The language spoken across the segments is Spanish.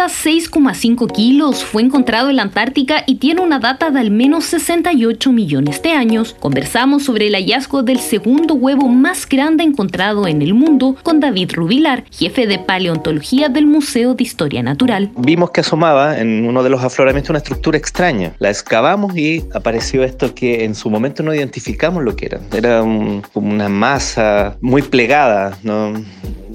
pesa 6,5 kilos, fue encontrado en la Antártica y tiene una data de al menos 68 millones de años. Conversamos sobre el hallazgo del segundo huevo más grande encontrado en el mundo con David Rubilar, jefe de paleontología del Museo de Historia Natural. Vimos que asomaba en uno de los afloramientos una estructura extraña. La excavamos y apareció esto que en su momento no identificamos lo que era. Era una masa muy plegada, ¿no?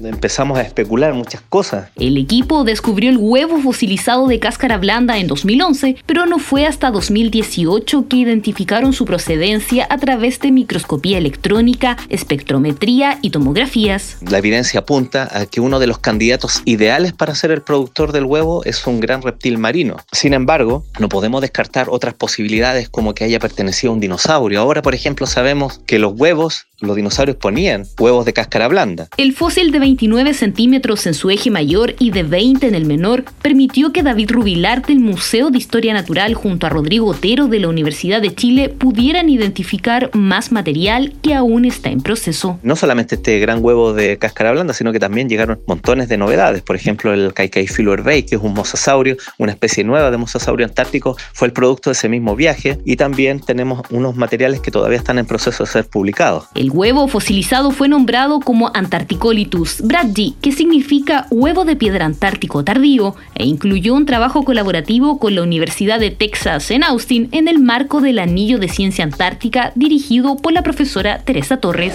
Empezamos a especular muchas cosas. El equipo descubrió el huevo fosilizado de cáscara blanda en 2011, pero no fue hasta 2018 que identificaron su procedencia a través de microscopía electrónica, espectrometría y tomografías. La evidencia apunta a que uno de los candidatos ideales para ser el productor del huevo es un gran reptil marino. Sin embargo, no podemos descartar otras posibilidades como que haya pertenecido a un dinosaurio. Ahora, por ejemplo, sabemos que los huevos, los dinosaurios ponían huevos de cáscara blanda. El fósil de 29 centímetros en su eje mayor y de 20 en el menor, permitió que David Rubilar del Museo de Historia Natural junto a Rodrigo Otero de la Universidad de Chile pudieran identificar más material que aún está en proceso. No solamente este gran huevo de cáscara blanda, sino que también llegaron montones de novedades. Por ejemplo, el Kaikaiphilo herbei, que es un mosasaurio, una especie nueva de mosasaurio antártico, fue el producto de ese mismo viaje. Y también tenemos unos materiales que todavía están en proceso de ser publicados. El huevo fosilizado fue nombrado como Antarcticolitus Bradji, que significa huevo de piedra antártico tardío, e incluyó un trabajo colaborativo con la Universidad de Texas en Austin en el marco del Anillo de Ciencia Antártica dirigido por la profesora Teresa Torres.